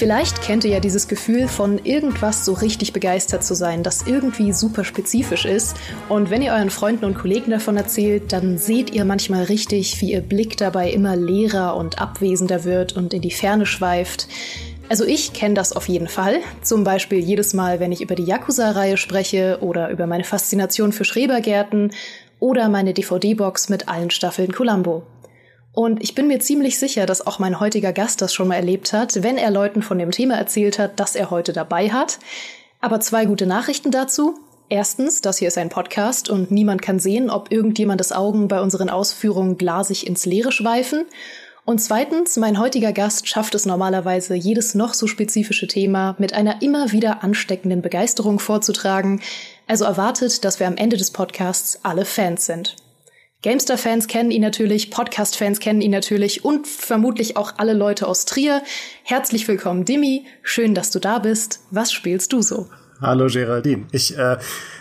Vielleicht kennt ihr ja dieses Gefühl von irgendwas so richtig begeistert zu sein, das irgendwie super spezifisch ist. Und wenn ihr euren Freunden und Kollegen davon erzählt, dann seht ihr manchmal richtig, wie ihr Blick dabei immer leerer und abwesender wird und in die Ferne schweift. Also ich kenne das auf jeden Fall. Zum Beispiel jedes Mal, wenn ich über die Yakuza-Reihe spreche oder über meine Faszination für Schrebergärten oder meine DVD-Box mit allen Staffeln Columbo. Und ich bin mir ziemlich sicher, dass auch mein heutiger Gast das schon mal erlebt hat, wenn er Leuten von dem Thema erzählt hat, das er heute dabei hat. Aber zwei gute Nachrichten dazu. Erstens, das hier ist ein Podcast und niemand kann sehen, ob irgendjemandes Augen bei unseren Ausführungen glasig ins Leere schweifen. Und zweitens, mein heutiger Gast schafft es normalerweise, jedes noch so spezifische Thema mit einer immer wieder ansteckenden Begeisterung vorzutragen. Also erwartet, dass wir am Ende des Podcasts alle Fans sind. Gamester-Fans kennen ihn natürlich, Podcast-Fans kennen ihn natürlich und vermutlich auch alle Leute aus Trier. Herzlich willkommen, Dimi. Schön, dass du da bist. Was spielst du so? Hallo Geraldine. Ich äh,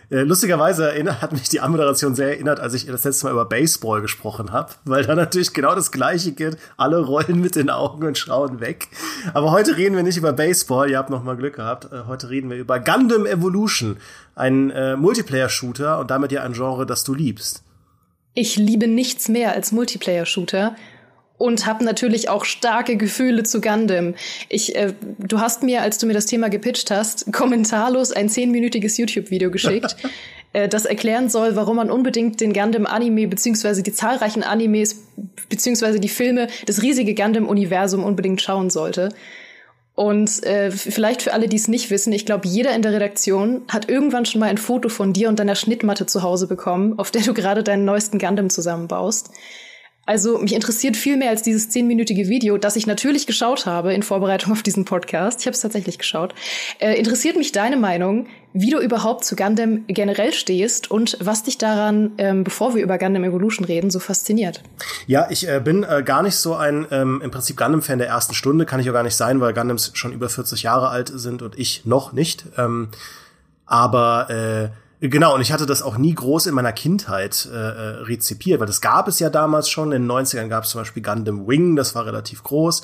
äh, lustigerweise hat mich die Anmoderation sehr erinnert, als ich das letzte Mal über Baseball gesprochen habe, weil da natürlich genau das Gleiche geht. Alle rollen mit den Augen und schauen weg. Aber heute reden wir nicht über Baseball. Ihr habt noch mal Glück gehabt. Äh, heute reden wir über Gundam Evolution, ein äh, Multiplayer-Shooter und damit ja ein Genre, das du liebst. Ich liebe nichts mehr als Multiplayer-Shooter und habe natürlich auch starke Gefühle zu Gundam. Ich, äh, du hast mir, als du mir das Thema gepitcht hast, kommentarlos ein zehnminütiges YouTube-Video geschickt, äh, das erklären soll, warum man unbedingt den Gundam-Anime beziehungsweise die zahlreichen Animes beziehungsweise die Filme, das riesige Gundam-Universum unbedingt schauen sollte. Und äh, vielleicht für alle, die es nicht wissen, ich glaube, jeder in der Redaktion hat irgendwann schon mal ein Foto von dir und deiner Schnittmatte zu Hause bekommen, auf der du gerade deinen neuesten Gundam zusammenbaust. Also mich interessiert viel mehr als dieses zehnminütige Video, das ich natürlich geschaut habe in Vorbereitung auf diesen Podcast. Ich habe es tatsächlich geschaut. Äh, interessiert mich deine Meinung, wie du überhaupt zu Gundam generell stehst und was dich daran, ähm, bevor wir über Gundam Evolution reden, so fasziniert. Ja, ich äh, bin äh, gar nicht so ein ähm, im Prinzip Gundam-Fan der ersten Stunde, kann ich auch gar nicht sein, weil Gundams schon über 40 Jahre alt sind und ich noch nicht. Ähm, aber äh, Genau, und ich hatte das auch nie groß in meiner Kindheit äh, äh, rezipiert, weil das gab es ja damals schon. In den 90ern gab es zum Beispiel Gundam Wing, das war relativ groß.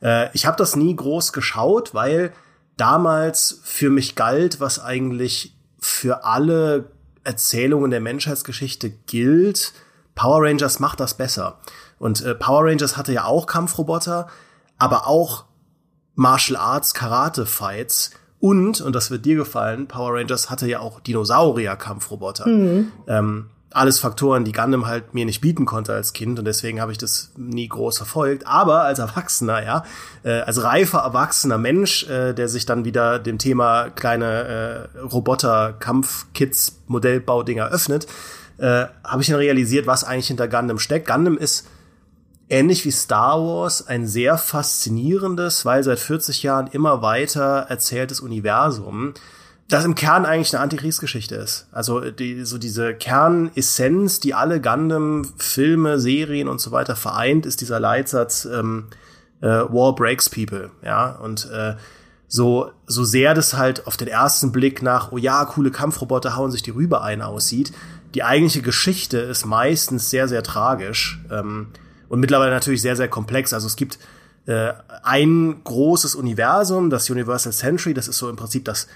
Äh, ich habe das nie groß geschaut, weil damals für mich galt, was eigentlich für alle Erzählungen der Menschheitsgeschichte gilt. Power Rangers macht das besser. Und äh, Power Rangers hatte ja auch Kampfroboter, aber auch Martial Arts Karate Fights und, und das wird dir gefallen, Power Rangers hatte ja auch Dinosaurier-Kampfroboter. Mhm. Ähm, alles Faktoren, die Gundam halt mir nicht bieten konnte als Kind und deswegen habe ich das nie groß verfolgt. Aber als Erwachsener, ja, äh, als reifer erwachsener Mensch, äh, der sich dann wieder dem Thema kleine äh, Roboter-Kampf-Kits, Modellbaudinger öffnet, äh, habe ich dann realisiert, was eigentlich hinter Gundam steckt. Gundam ist ähnlich wie Star Wars ein sehr faszinierendes, weil seit 40 Jahren immer weiter erzähltes Universum, das im Kern eigentlich eine Antikriegsgeschichte ist. Also die, so diese Kernessenz, die alle Gundam-Filme, Serien und so weiter vereint, ist dieser Leitsatz ähm, äh, War breaks people. Ja, und äh, so, so sehr das halt auf den ersten Blick nach, oh ja, coole Kampfroboter hauen sich die Rübe ein aussieht, die eigentliche Geschichte ist meistens sehr, sehr tragisch. Ähm, und mittlerweile natürlich sehr, sehr komplex. Also es gibt äh, ein großes Universum, das Universal Century, das ist so im Prinzip das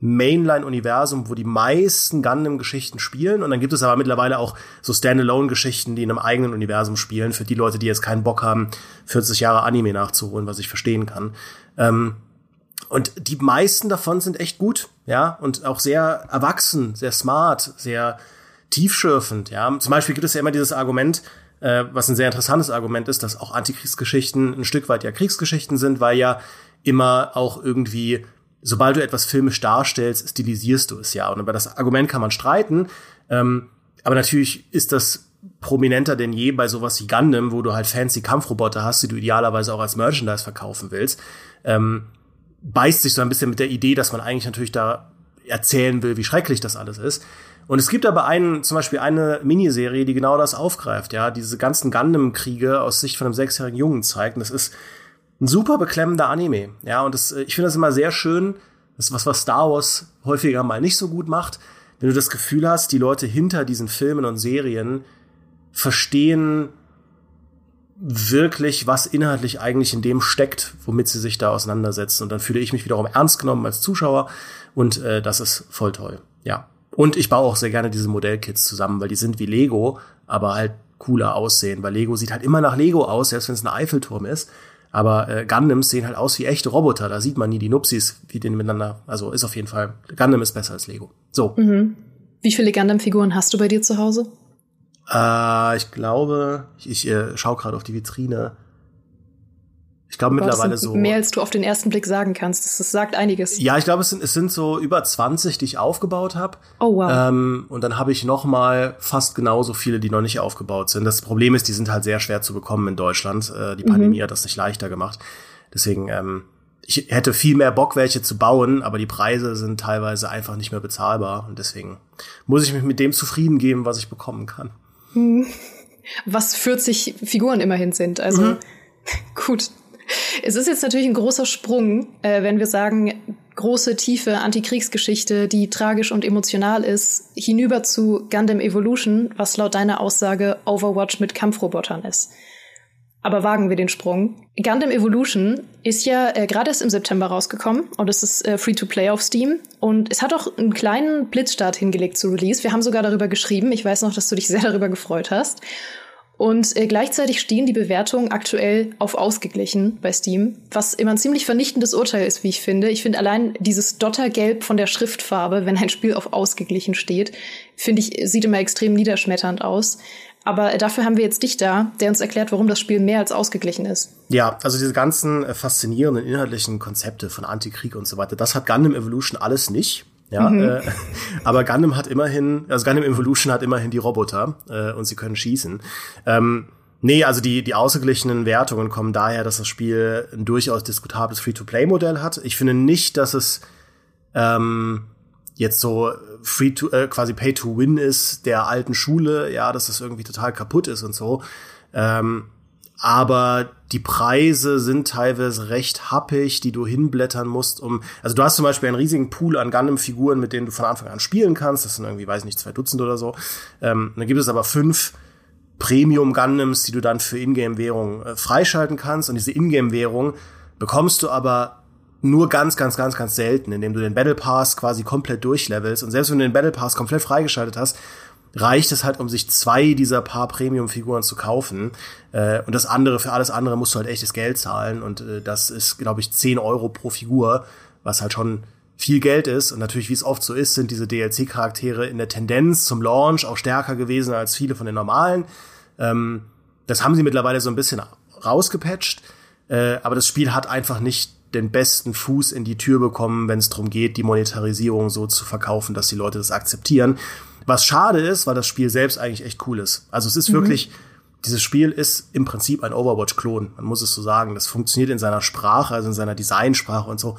Mainline-Universum, wo die meisten Gundam-Geschichten spielen. Und dann gibt es aber mittlerweile auch so Standalone-Geschichten, die in einem eigenen Universum spielen, für die Leute, die jetzt keinen Bock haben, 40 Jahre Anime nachzuholen, was ich verstehen kann. Ähm, und die meisten davon sind echt gut, ja, und auch sehr erwachsen, sehr smart, sehr tiefschürfend, ja. Zum Beispiel gibt es ja immer dieses Argument, äh, was ein sehr interessantes Argument ist, dass auch Antikriegsgeschichten ein Stück weit ja Kriegsgeschichten sind, weil ja immer auch irgendwie, sobald du etwas filmisch darstellst, stilisierst du es ja. Und über das Argument kann man streiten. Ähm, aber natürlich ist das prominenter denn je bei sowas wie Gundam, wo du halt fancy Kampfroboter hast, die du idealerweise auch als Merchandise verkaufen willst. Ähm, beißt sich so ein bisschen mit der Idee, dass man eigentlich natürlich da erzählen will, wie schrecklich das alles ist. Und es gibt aber einen, zum Beispiel eine Miniserie, die genau das aufgreift, ja, diese ganzen Gundam-Kriege aus Sicht von einem sechsjährigen Jungen zeigt. Und das ist ein super beklemmender Anime, ja, und das, ich finde das immer sehr schön, das ist was, was Star Wars häufiger mal nicht so gut macht, wenn du das Gefühl hast, die Leute hinter diesen Filmen und Serien verstehen wirklich, was inhaltlich eigentlich in dem steckt, womit sie sich da auseinandersetzen. Und dann fühle ich mich wiederum ernst genommen als Zuschauer und äh, das ist voll toll. Ja. Und ich baue auch sehr gerne diese Modellkits zusammen, weil die sind wie Lego, aber halt cooler aussehen, weil Lego sieht halt immer nach Lego aus, selbst wenn es ein Eiffelturm ist. Aber äh, Gundams sehen halt aus wie echte Roboter. Da sieht man nie die Nupsis, wie die miteinander. Also ist auf jeden Fall. Gundam ist besser als Lego. So. Mhm. Wie viele Gundam-Figuren hast du bei dir zu Hause? Äh, ich glaube, ich, ich äh, schaue gerade auf die Vitrine. Ich glaube mittlerweile so. Mehr als du auf den ersten Blick sagen kannst. Das, das sagt einiges. Ja, ich glaube, es sind, es sind so über 20, die ich aufgebaut habe. Oh wow. Ähm, und dann habe ich noch mal fast genauso viele, die noch nicht aufgebaut sind. Das Problem ist, die sind halt sehr schwer zu bekommen in Deutschland. Äh, die Pandemie mhm. hat das nicht leichter gemacht. Deswegen, ähm, ich hätte viel mehr Bock, welche zu bauen, aber die Preise sind teilweise einfach nicht mehr bezahlbar. Und deswegen muss ich mich mit dem zufrieden geben, was ich bekommen kann. Hm. Was 40 Figuren immerhin sind. Also mhm. gut, es ist jetzt natürlich ein großer Sprung, äh, wenn wir sagen, große, tiefe Antikriegsgeschichte, die tragisch und emotional ist, hinüber zu Gundam Evolution, was laut deiner Aussage Overwatch mit Kampfrobotern ist. Aber wagen wir den Sprung. Gundam Evolution ist ja äh, gerade erst im September rausgekommen und es ist äh, free to play auf Steam und es hat auch einen kleinen Blitzstart hingelegt zu Release. Wir haben sogar darüber geschrieben. Ich weiß noch, dass du dich sehr darüber gefreut hast. Und äh, gleichzeitig stehen die Bewertungen aktuell auf ausgeglichen bei Steam, was immer ein ziemlich vernichtendes Urteil ist, wie ich finde. Ich finde allein dieses Dottergelb von der Schriftfarbe, wenn ein Spiel auf ausgeglichen steht, finde ich, sieht immer extrem niederschmetternd aus. Aber äh, dafür haben wir jetzt dich da, der uns erklärt, warum das Spiel mehr als ausgeglichen ist. Ja, also diese ganzen äh, faszinierenden inhaltlichen Konzepte von Antikrieg und so weiter, das hat Gundam Evolution alles nicht. Ja, mhm. äh, aber Gundam hat immerhin, also Gundam Evolution hat immerhin die Roboter äh, und sie können schießen. Ähm, nee, also die, die ausgeglichenen Wertungen kommen daher, dass das Spiel ein durchaus diskutables Free-to-Play-Modell hat. Ich finde nicht, dass es ähm, jetzt so free to äh, quasi pay to win ist der alten Schule, ja, dass das irgendwie total kaputt ist und so. Ähm, aber die Preise sind teilweise recht happig, die du hinblättern musst, um, also du hast zum Beispiel einen riesigen Pool an Gundam-Figuren, mit denen du von Anfang an spielen kannst, das sind irgendwie, weiß nicht, zwei Dutzend oder so. Ähm, dann gibt es aber fünf Premium-Gundams, die du dann für Ingame-Währung äh, freischalten kannst und diese Ingame-Währung bekommst du aber nur ganz, ganz, ganz, ganz selten, indem du den Battle Pass quasi komplett durchlevelst. Und selbst wenn du den Battle Pass komplett freigeschaltet hast, reicht es halt, um sich zwei dieser paar Premium-Figuren zu kaufen. Äh, und das andere, für alles andere musst du halt echtes Geld zahlen. Und äh, das ist, glaube ich, 10 Euro pro Figur, was halt schon viel Geld ist. Und natürlich, wie es oft so ist, sind diese DLC-Charaktere in der Tendenz zum Launch auch stärker gewesen als viele von den normalen. Ähm, das haben sie mittlerweile so ein bisschen rausgepatcht. Äh, aber das Spiel hat einfach nicht den besten Fuß in die Tür bekommen, wenn es darum geht, die Monetarisierung so zu verkaufen, dass die Leute das akzeptieren. Was schade ist, weil das Spiel selbst eigentlich echt cool ist. Also es ist mhm. wirklich, dieses Spiel ist im Prinzip ein Overwatch-Klon. Man muss es so sagen. Das funktioniert in seiner Sprache, also in seiner Designsprache und so.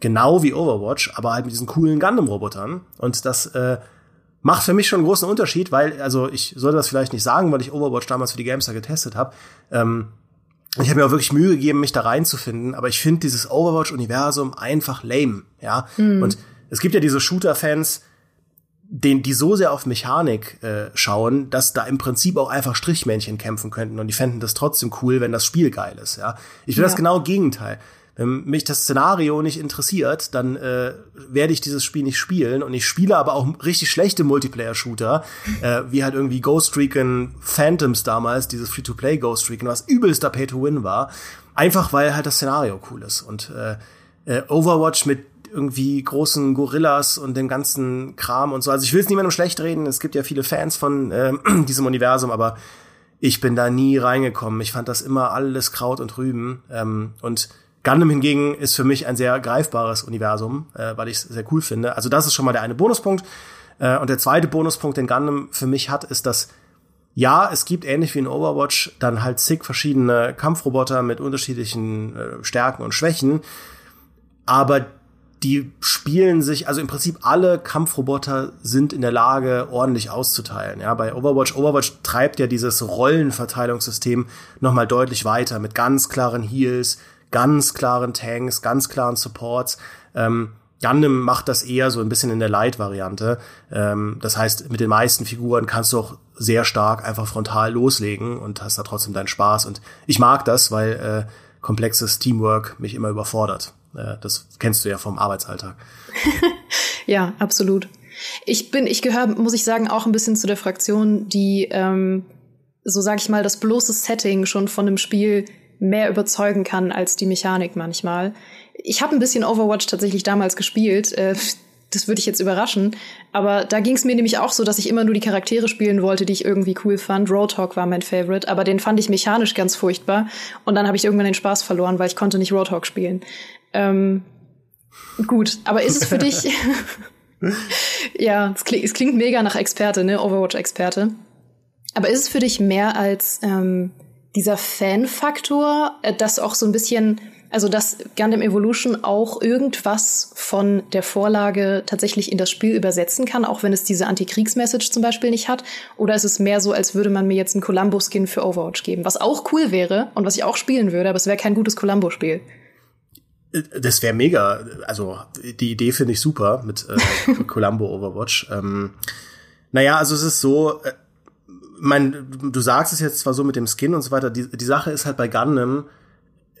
Genau wie Overwatch, aber halt mit diesen coolen Gundam-Robotern. Und das äh, macht für mich schon einen großen Unterschied, weil, also ich sollte das vielleicht nicht sagen, weil ich Overwatch damals für die Gamester getestet habe. Ähm, ich habe mir auch wirklich Mühe gegeben, mich da reinzufinden, aber ich finde dieses Overwatch-Universum einfach lame, ja. Mhm. Und es gibt ja diese Shooter-Fans, den, die so sehr auf Mechanik äh, schauen, dass da im Prinzip auch einfach Strichmännchen kämpfen könnten und die fänden das trotzdem cool, wenn das Spiel geil ist. Ja, ich will ja. das genau Gegenteil. Wenn mich das Szenario nicht interessiert, dann äh, werde ich dieses Spiel nicht spielen und ich spiele aber auch richtig schlechte Multiplayer-Shooter, äh, wie halt irgendwie Ghost Recon Phantoms damals, dieses Free-to-Play Ghost Recon, was übelster Pay-to-Win war, einfach weil halt das Szenario cool ist und äh, äh, Overwatch mit irgendwie großen Gorillas und dem ganzen Kram und so. Also ich will es niemandem schlecht reden. Es gibt ja viele Fans von äh, diesem Universum, aber ich bin da nie reingekommen. Ich fand das immer alles Kraut und Rüben. Ähm, und Gundam hingegen ist für mich ein sehr greifbares Universum, äh, weil ich es sehr cool finde. Also das ist schon mal der eine Bonuspunkt. Äh, und der zweite Bonuspunkt, den Gundam für mich hat, ist, dass ja, es gibt ähnlich wie in Overwatch dann halt zig verschiedene Kampfroboter mit unterschiedlichen äh, Stärken und Schwächen. Aber die spielen sich, also im Prinzip alle Kampfroboter sind in der Lage, ordentlich auszuteilen. Ja, bei Overwatch, Overwatch treibt ja dieses Rollenverteilungssystem nochmal deutlich weiter mit ganz klaren Heals, ganz klaren Tanks, ganz klaren Supports. Ähm, Gundam macht das eher so ein bisschen in der Light-Variante. Ähm, das heißt, mit den meisten Figuren kannst du auch sehr stark einfach frontal loslegen und hast da trotzdem deinen Spaß. Und ich mag das, weil äh, komplexes Teamwork mich immer überfordert. Äh, das kennst du ja vom Arbeitsalltag. ja, absolut. Ich bin, ich gehöre, muss ich sagen, auch ein bisschen zu der Fraktion, die, ähm, so sag ich mal, das bloße Setting schon von einem Spiel mehr überzeugen kann als die Mechanik manchmal. Ich habe ein bisschen Overwatch tatsächlich damals gespielt. Äh, das würde ich jetzt überraschen. Aber da ging es mir nämlich auch so, dass ich immer nur die Charaktere spielen wollte, die ich irgendwie cool fand. Roadhog war mein Favorite, aber den fand ich mechanisch ganz furchtbar. Und dann habe ich irgendwann den Spaß verloren, weil ich konnte nicht Roadhog spielen. Ähm, gut, aber ist es für dich? ja, es klingt, es klingt mega nach Experte, ne? Overwatch-Experte. Aber ist es für dich mehr als ähm, dieser Fan-Faktor, äh, dass auch so ein bisschen also, dass Gundam Evolution auch irgendwas von der Vorlage tatsächlich in das Spiel übersetzen kann, auch wenn es diese Antikriegsmessage zum Beispiel nicht hat? Oder ist es mehr so, als würde man mir jetzt einen Columbo-Skin für Overwatch geben? Was auch cool wäre und was ich auch spielen würde, aber es wäre kein gutes Columbo-Spiel. Das wäre mega. Also, die Idee finde ich super mit äh, Columbo Overwatch. Ähm, naja, also es ist so, äh, mein, du sagst es jetzt zwar so mit dem Skin und so weiter, die, die Sache ist halt bei Gundam,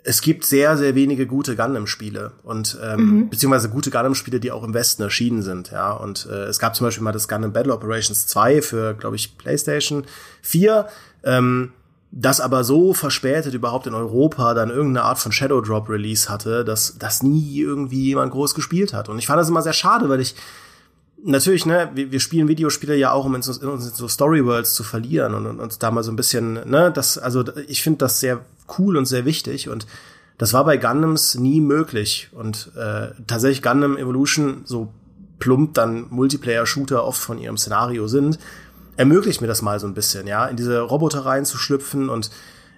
es gibt sehr, sehr wenige gute Gundam-Spiele und ähm, mhm. beziehungsweise gute Gundam-Spiele, die auch im Westen erschienen sind, ja. Und äh, es gab zum Beispiel mal das Gundam Battle Operations 2 für, glaube ich, PlayStation 4, ähm, das aber so verspätet überhaupt in Europa dann irgendeine Art von Shadow Drop Release hatte, dass das nie irgendwie jemand groß gespielt hat. Und ich fand das immer sehr schade, weil ich natürlich, ne, wir, wir spielen Videospiele ja auch, um in so, in so Story Worlds zu verlieren und, und uns da mal so ein bisschen, ne, das, also ich finde das sehr cool und sehr wichtig und das war bei Gundams nie möglich und äh, tatsächlich Gundam Evolution, so plump dann Multiplayer-Shooter oft von ihrem Szenario sind, ermöglicht mir das mal so ein bisschen, ja, in diese Roboter reinzuschlüpfen und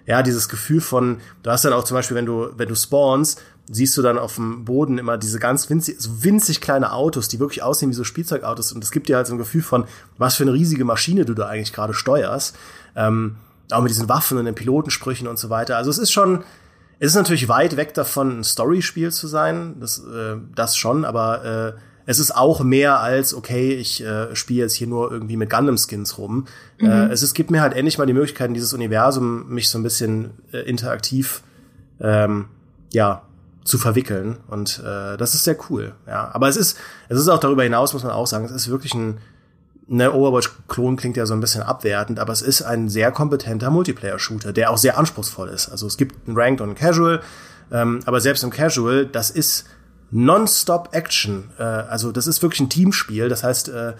ja, dieses Gefühl von, du hast dann auch zum Beispiel, wenn du, wenn du spawnst, siehst du dann auf dem Boden immer diese ganz winzig, so winzig kleine Autos, die wirklich aussehen wie so Spielzeugautos und es gibt dir halt so ein Gefühl von, was für eine riesige Maschine du da eigentlich gerade steuerst. Ähm, auch mit diesen Waffen und den Pilotensprüchen und so weiter. Also es ist schon, es ist natürlich weit weg davon, ein Story-Spiel zu sein, das, äh, das schon, aber äh, es ist auch mehr als, okay, ich äh, spiele jetzt hier nur irgendwie mit Gundam-Skins rum. Mhm. Äh, es, es gibt mir halt endlich mal die Möglichkeit, dieses Universum mich so ein bisschen äh, interaktiv ähm, ja, zu verwickeln. Und äh, das ist sehr cool. Ja. Aber es ist, es ist auch darüber hinaus, muss man auch sagen, es ist wirklich ein ne, Overwatch-Klon klingt ja so ein bisschen abwertend, aber es ist ein sehr kompetenter Multiplayer-Shooter, der auch sehr anspruchsvoll ist. Also es gibt einen Ranked und einen Casual, ähm, aber selbst im Casual, das ist non-stop Action. Äh, also das ist wirklich ein Teamspiel. Das heißt, äh,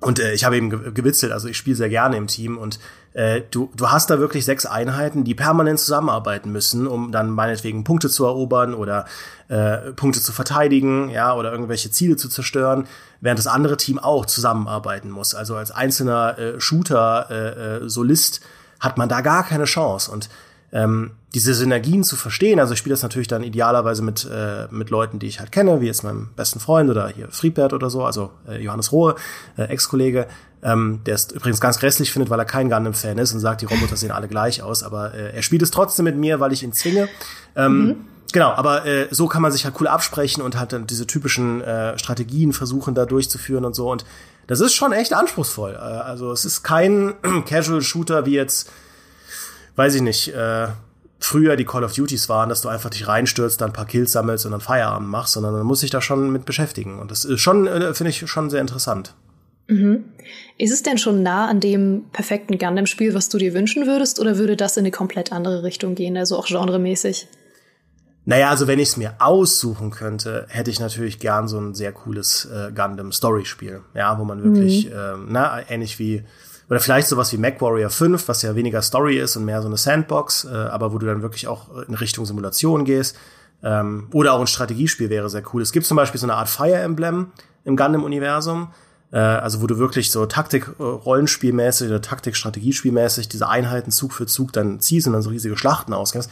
und äh, ich habe eben gewitzelt, also ich spiele sehr gerne im Team und äh, du, du hast da wirklich sechs Einheiten, die permanent zusammenarbeiten müssen, um dann meinetwegen Punkte zu erobern oder äh, Punkte zu verteidigen, ja, oder irgendwelche Ziele zu zerstören, während das andere Team auch zusammenarbeiten muss. Also als einzelner äh, Shooter, äh, äh, Solist hat man da gar keine Chance. Und ähm, diese Synergien zu verstehen. Also ich spiele das natürlich dann idealerweise mit, äh, mit Leuten, die ich halt kenne, wie jetzt meinem besten Freund oder hier Friedbert oder so, also äh, Johannes Rohe, äh, Ex-Kollege, ähm, der es übrigens ganz grässlich findet, weil er kein Gundam-Fan ist und sagt, die Roboter sehen alle gleich aus, aber äh, er spielt es trotzdem mit mir, weil ich ihn zwinge. Ähm, mhm. Genau, aber äh, so kann man sich halt cool absprechen und halt dann diese typischen äh, Strategien versuchen da durchzuführen und so und das ist schon echt anspruchsvoll. Äh, also es ist kein Casual-Shooter wie jetzt, weiß ich nicht, äh, früher die Call of Duties waren, dass du einfach dich reinstürzt, dann ein paar Kills sammelst und dann Feierabend machst, sondern man muss sich da schon mit beschäftigen. Und das ist schon, äh, finde ich, schon sehr interessant. Mhm. Ist es denn schon nah an dem perfekten Gundam-Spiel, was du dir wünschen würdest, oder würde das in eine komplett andere Richtung gehen, also auch genremäßig? Naja, also wenn ich es mir aussuchen könnte, hätte ich natürlich gern so ein sehr cooles äh, Gundam-Story-Spiel, ja, wo man wirklich, mhm. ähm, na, ähnlich wie oder vielleicht sowas wie MacWarrior 5, was ja weniger Story ist und mehr so eine Sandbox, äh, aber wo du dann wirklich auch in Richtung Simulation gehst. Ähm, oder auch ein Strategiespiel wäre sehr cool. Es gibt zum Beispiel so eine Art Fire Emblem im Gundam-Universum, äh, also wo du wirklich so Taktik-Rollenspielmäßig oder Taktik-Strategiespielmäßig diese Einheiten Zug für Zug dann ziehst und dann so riesige Schlachten ausgehst.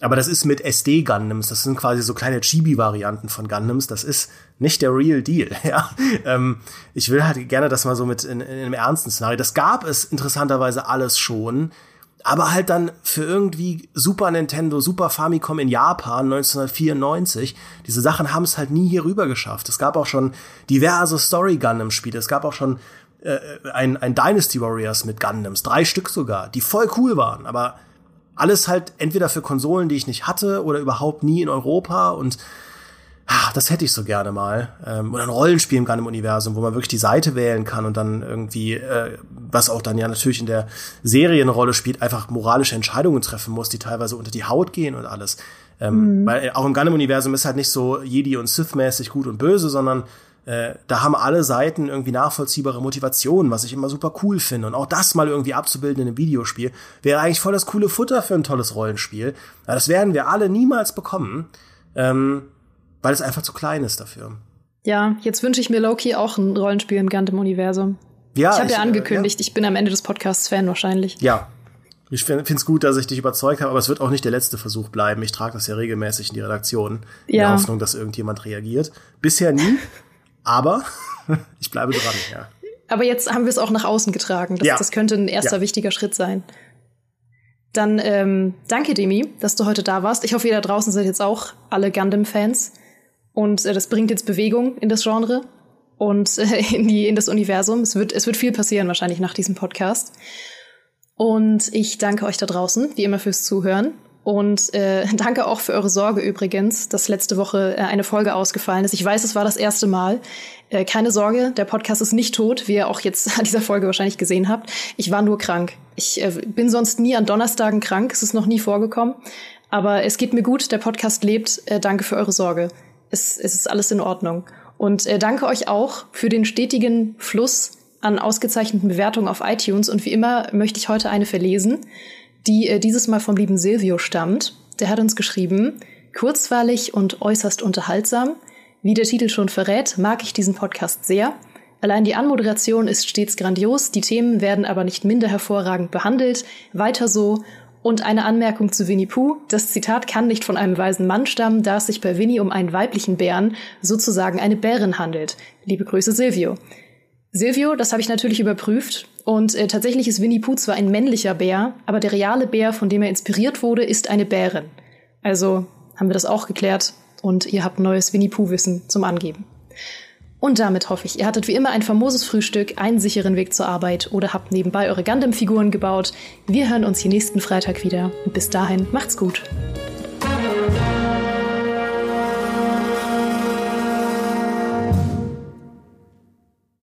Aber das ist mit SD-Gundams, das sind quasi so kleine Chibi-Varianten von Gundams, das ist nicht der Real Deal, ja. Ähm, ich will halt gerne das mal so mit in, in einem ernsten Szenario. Das gab es interessanterweise alles schon, aber halt dann für irgendwie Super Nintendo, Super Famicom in Japan 1994. Diese Sachen haben es halt nie hier rüber geschafft. Es gab auch schon diverse Story Gundam Spiele. Es gab auch schon äh, ein, ein Dynasty Warriors mit Gundams, drei Stück sogar, die voll cool waren, aber alles halt entweder für Konsolen, die ich nicht hatte oder überhaupt nie in Europa und ach, das hätte ich so gerne mal. Ähm, oder ein Rollenspiel im Gundam-Universum, wo man wirklich die Seite wählen kann und dann irgendwie, äh, was auch dann ja natürlich in der Serie eine Rolle spielt, einfach moralische Entscheidungen treffen muss, die teilweise unter die Haut gehen und alles. Ähm, mhm. Weil auch im Gundam-Universum ist halt nicht so Jedi und Sith-mäßig gut und böse, sondern äh, da haben alle Seiten irgendwie nachvollziehbare Motivationen, was ich immer super cool finde. Und auch das mal irgendwie abzubilden in einem Videospiel, wäre eigentlich voll das coole Futter für ein tolles Rollenspiel. Aber das werden wir alle niemals bekommen, ähm, weil es einfach zu klein ist dafür. Ja, jetzt wünsche ich mir Loki auch ein Rollenspiel im Gundam-Universum. Ja, ich habe ja angekündigt, äh, ja. ich bin am Ende des Podcasts Fan wahrscheinlich. Ja, ich finde es gut, dass ich dich überzeugt habe, aber es wird auch nicht der letzte Versuch bleiben. Ich trage das ja regelmäßig in die Redaktion, in ja. der Hoffnung, dass irgendjemand reagiert. Bisher nie. Aber ich bleibe dran, ja. Aber jetzt haben wir es auch nach außen getragen. Das, ja. das könnte ein erster ja. wichtiger Schritt sein. Dann ähm, danke, Demi, dass du heute da warst. Ich hoffe, ihr da draußen seid jetzt auch alle Gundam-Fans. Und äh, das bringt jetzt Bewegung in das Genre und äh, in, die, in das Universum. Es wird, es wird viel passieren wahrscheinlich nach diesem Podcast. Und ich danke euch da draußen, wie immer, fürs Zuhören. Und äh, danke auch für eure Sorge übrigens, dass letzte Woche äh, eine Folge ausgefallen ist. Ich weiß, es war das erste Mal. Äh, keine Sorge, der Podcast ist nicht tot, wie ihr auch jetzt an dieser Folge wahrscheinlich gesehen habt. Ich war nur krank. Ich äh, bin sonst nie an Donnerstagen krank, es ist noch nie vorgekommen. Aber es geht mir gut, der Podcast lebt. Äh, danke für eure Sorge. Es, es ist alles in Ordnung. Und äh, danke euch auch für den stetigen Fluss an ausgezeichneten Bewertungen auf iTunes. Und wie immer möchte ich heute eine verlesen die äh, dieses Mal vom lieben Silvio stammt. Der hat uns geschrieben, kurzweilig und äußerst unterhaltsam. Wie der Titel schon verrät, mag ich diesen Podcast sehr. Allein die Anmoderation ist stets grandios, die Themen werden aber nicht minder hervorragend behandelt. Weiter so. Und eine Anmerkung zu Winnie Pooh. Das Zitat kann nicht von einem weisen Mann stammen, da es sich bei Winnie um einen weiblichen Bären, sozusagen eine Bärin handelt. Liebe Grüße, Silvio. Silvio, das habe ich natürlich überprüft. Und äh, tatsächlich ist Winnie Pooh zwar ein männlicher Bär, aber der reale Bär, von dem er inspiriert wurde, ist eine Bärin. Also haben wir das auch geklärt und ihr habt neues Winnie Pooh-Wissen zum Angeben. Und damit hoffe ich, ihr hattet wie immer ein famoses Frühstück, einen sicheren Weg zur Arbeit oder habt nebenbei eure Gundam-Figuren gebaut. Wir hören uns hier nächsten Freitag wieder. Und bis dahin, macht's gut.